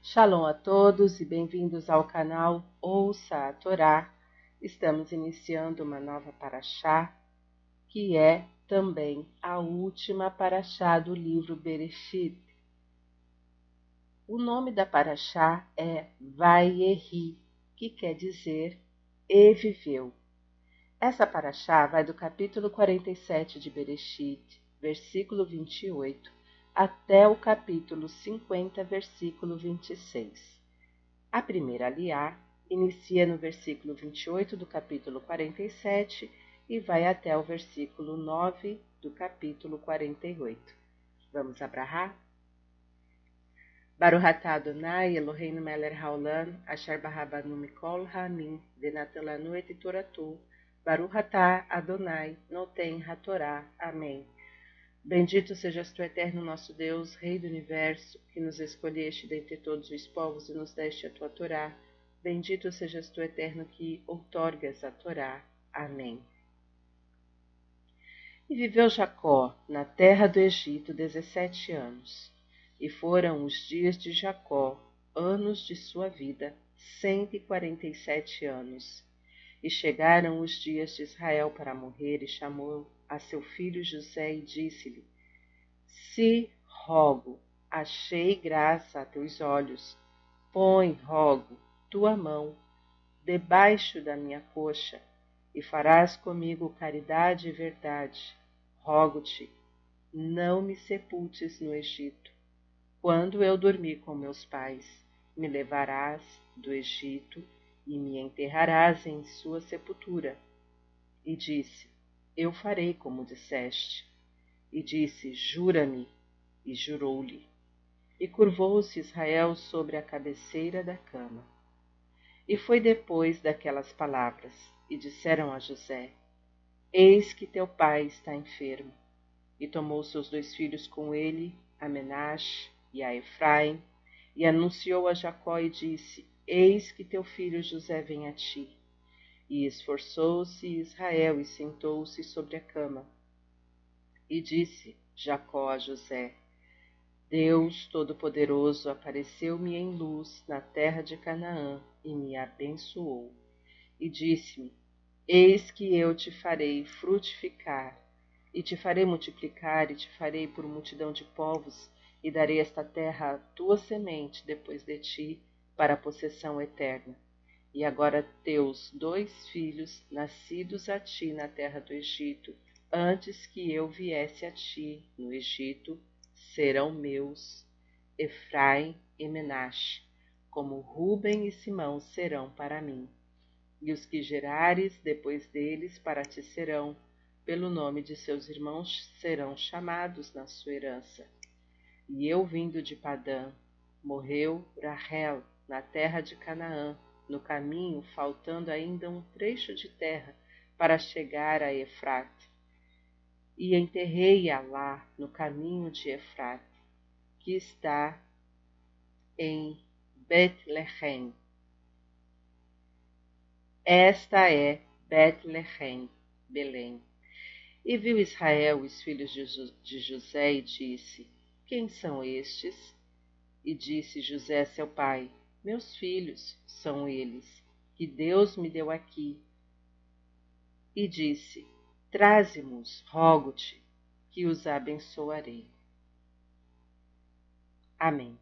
Shalom a todos e bem-vindos ao canal Ouça a Torá. Estamos iniciando uma nova paraxá, que é também a última paraxá do livro Bereshit. O nome da paraxá é Vaieri, que quer dizer e viveu. Essa paraxá vai do capítulo 47 de Bereshit, versículo 28, até o capítulo 50, versículo 26. A primeira aliá inicia no versículo 28 do capítulo 47 e vai até o versículo 9 do capítulo 48. Vamos abrahar? Baruch atah Adonai Eloheinu melech haolam asher barabanu mikol ha'amim venatan et toratu Baruch atah Adonai noten hatorá. Amém. Bendito sejas tu, eterno nosso Deus, Rei do universo, que nos escolheste dentre todos os povos e nos deste a tua Torá. Bendito sejas tu, eterno, que outorgas a Torá. Amém. E viveu Jacó na terra do Egito dezessete anos. E foram os dias de Jacó, anos de sua vida, cento e quarenta e sete anos. E chegaram os dias de Israel para morrer, e chamou a seu filho José e disse-lhe: Se rogo, achei graça a teus olhos, põe, rogo, tua mão debaixo da minha coxa, e farás comigo caridade e verdade. Rogo-te, não me sepultes no Egito. Quando eu dormir com meus pais, me levarás do Egito e me enterrarás em sua sepultura. E disse: eu farei como disseste. E disse: Jura-me. E jurou-lhe. E curvou-se Israel sobre a cabeceira da cama. E foi depois daquelas palavras, e disseram a José: Eis que teu pai está enfermo. E tomou seus dois filhos com ele, a Menache e a Efraim, e anunciou a Jacó e disse: Eis que teu filho José vem a ti. E esforçou-se Israel e sentou-se sobre a cama. E disse Jacó a José: Deus Todo-Poderoso apareceu-me em luz na terra de Canaã e me abençoou. E disse-me: Eis que eu te farei frutificar, e te farei multiplicar, e te farei por multidão de povos, e darei esta terra à tua semente depois de ti, para a possessão eterna e agora teus dois filhos, nascidos a ti na terra do Egito, antes que eu viesse a ti no Egito, serão meus, Efraim e Menashe, como Ruben e Simão serão para mim. E os que gerares depois deles para ti serão, pelo nome de seus irmãos serão chamados na sua herança. E eu vindo de Padã, morreu Rahel na terra de Canaã, no caminho, faltando ainda um trecho de terra para chegar a Efrate. E enterrei-a lá no caminho de Efrate, que está em Betlehem. Esta é Betlehem, Belém. E viu Israel os filhos de José e disse: Quem são estes? E disse José seu pai: meus filhos são eles, que Deus me deu aqui. E disse: Traze-mos, rogo-te, que os abençoarei. Amém.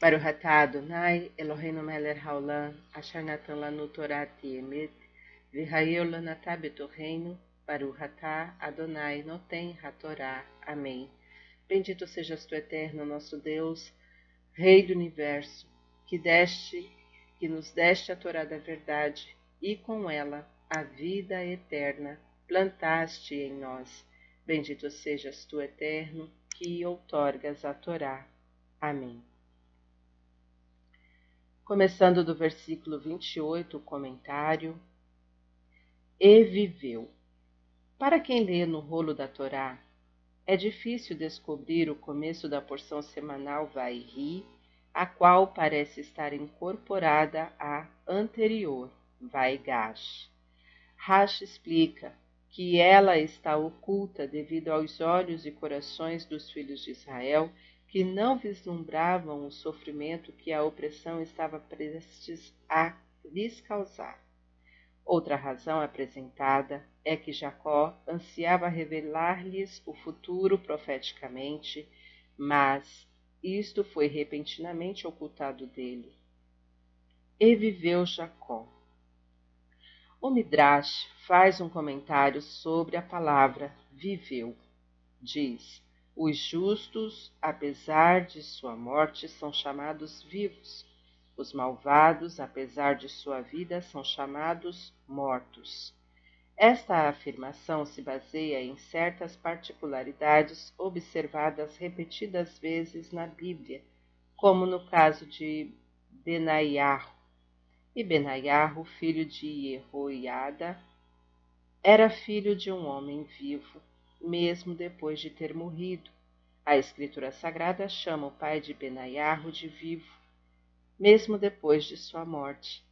Baruch atah Adonai, Eloheinu melech haolam, asher natan lanu Torah emet, v'hayeu lanatah betorreino, Baruch atah Adonai, noten hatorá. Amém. Bendito sejas tu, eterno, nosso Deus, Rei do universo, que deste, que nos deste a Torá da verdade e com ela a vida eterna plantaste em nós. Bendito sejas tu, eterno, que outorgas a Torá. Amém. Começando do versículo 28, o comentário. E viveu. Para quem lê no rolo da Torá, é difícil descobrir o começo da porção semanal Vai Ri, a qual parece estar incorporada à anterior Vai Gash. Rash explica que ela está oculta devido aos olhos e corações dos filhos de Israel que não vislumbravam o sofrimento que a opressão estava prestes a lhes causar. Outra razão apresentada é que Jacó ansiava revelar-lhes o futuro profeticamente, mas isto foi repentinamente ocultado dele. E viveu Jacó. O Midrash faz um comentário sobre a palavra viveu. Diz: Os justos, apesar de sua morte, são chamados vivos. Os malvados, apesar de sua vida, são chamados mortos. Esta afirmação se baseia em certas particularidades observadas repetidas vezes na Bíblia, como no caso de Benaiarro. E Benaiarro, filho de Jehoiada, era filho de um homem vivo, mesmo depois de ter morrido. A Escritura Sagrada chama o pai de Benaiarro de vivo, mesmo depois de sua morte.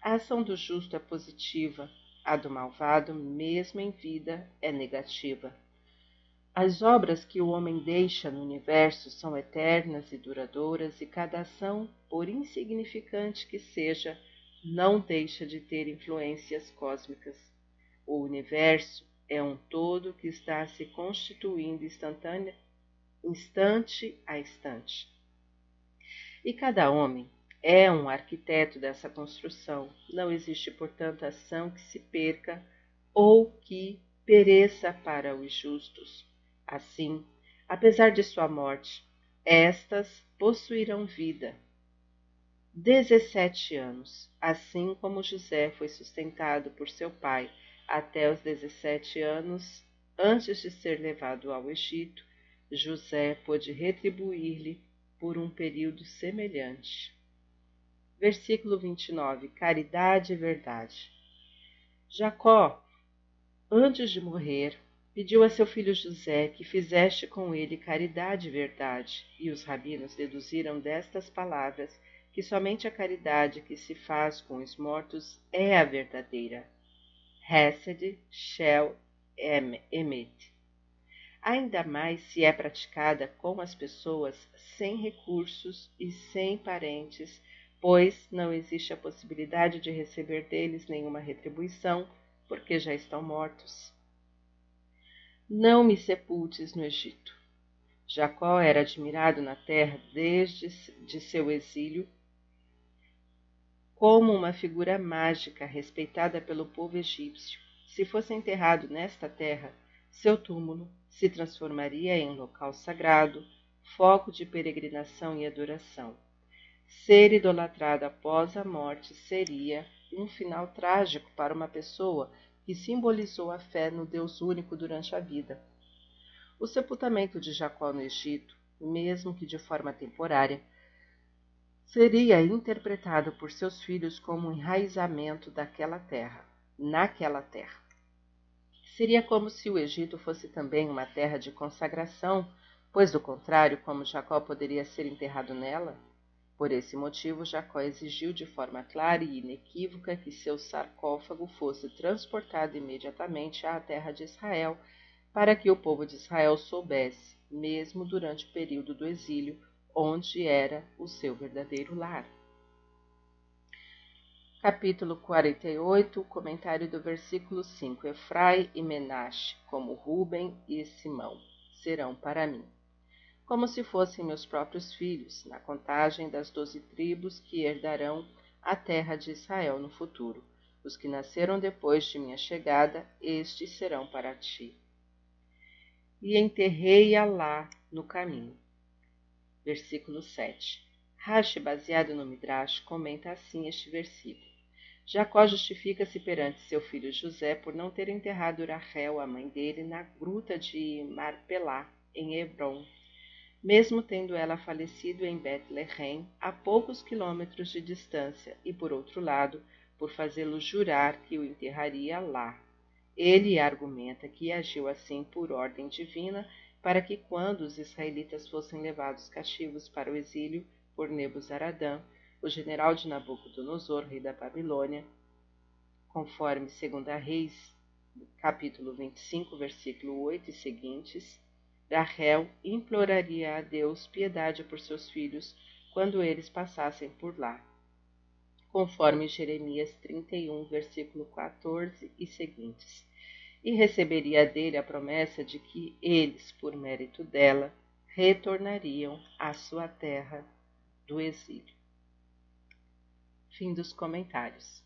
A ação do justo é positiva, a do malvado, mesmo em vida, é negativa. As obras que o homem deixa no universo são eternas e duradouras, e cada ação, por insignificante que seja, não deixa de ter influências cósmicas. O universo é um todo que está se constituindo instantânea, instante a instante. E cada homem é um arquiteto dessa construção. Não existe, portanto, ação que se perca ou que pereça para os justos. Assim, apesar de sua morte, estas possuirão vida. Dezessete anos, assim como José foi sustentado por seu pai até os dezessete anos, antes de ser levado ao Egito, José pôde retribuir-lhe por um período semelhante. Versículo 29. Caridade e verdade. Jacó, antes de morrer, pediu a seu filho José que fizeste com ele caridade e verdade, e os rabinos deduziram destas palavras que somente a caridade que se faz com os mortos é a verdadeira. Hesed, Shel, Emet. Ainda mais se é praticada com as pessoas sem recursos e sem parentes pois não existe a possibilidade de receber deles nenhuma retribuição, porque já estão mortos. Não me sepultes no Egito. Jacó era admirado na terra desde de seu exílio como uma figura mágica respeitada pelo povo egípcio. Se fosse enterrado nesta terra, seu túmulo se transformaria em local sagrado, foco de peregrinação e adoração. Ser idolatrado após a morte seria um final trágico para uma pessoa que simbolizou a fé no Deus único durante a vida. O sepultamento de Jacó no Egito, mesmo que de forma temporária, seria interpretado por seus filhos como um enraizamento daquela terra, naquela terra. Seria como se o Egito fosse também uma terra de consagração, pois do contrário, como Jacó poderia ser enterrado nela, por esse motivo, Jacó exigiu de forma clara e inequívoca que seu sarcófago fosse transportado imediatamente à terra de Israel, para que o povo de Israel soubesse, mesmo durante o período do exílio, onde era o seu verdadeiro lar. Capítulo 48, comentário do versículo 5: Efrai e Menashe, como Ruben e Simão, serão para mim como se fossem meus próprios filhos, na contagem das doze tribos que herdarão a terra de Israel no futuro. Os que nasceram depois de minha chegada, estes serão para ti. E enterrei-a lá no caminho. Versículo 7. Rashi, baseado no Midrash, comenta assim este versículo. Jacó justifica-se perante seu filho José por não ter enterrado Rachel, a mãe dele, na gruta de Marpelá, em Hebron, mesmo tendo ela falecido em Bethlehem, a poucos quilômetros de distância, e por outro lado, por fazê-lo jurar que o enterraria lá. Ele argumenta que agiu assim por ordem divina, para que quando os israelitas fossem levados cativos para o exílio por Nebuzaradã, o general de Nabucodonosor, rei da Babilônia, conforme 2 Reis, capítulo 25, versículo 8 e seguintes, Rahel imploraria a Deus piedade por seus filhos quando eles passassem por lá, conforme Jeremias 31, versículo 14 e seguintes, e receberia dele a promessa de que eles, por mérito dela, retornariam à sua terra do exílio. Fim dos comentários.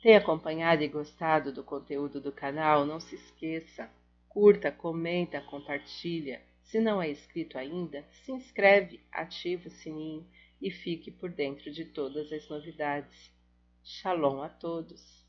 Tem acompanhado e gostado do conteúdo do canal? Não se esqueça, curta, comenta, compartilha. Se não é inscrito ainda, se inscreve, ativa o sininho e fique por dentro de todas as novidades. Shalom a todos!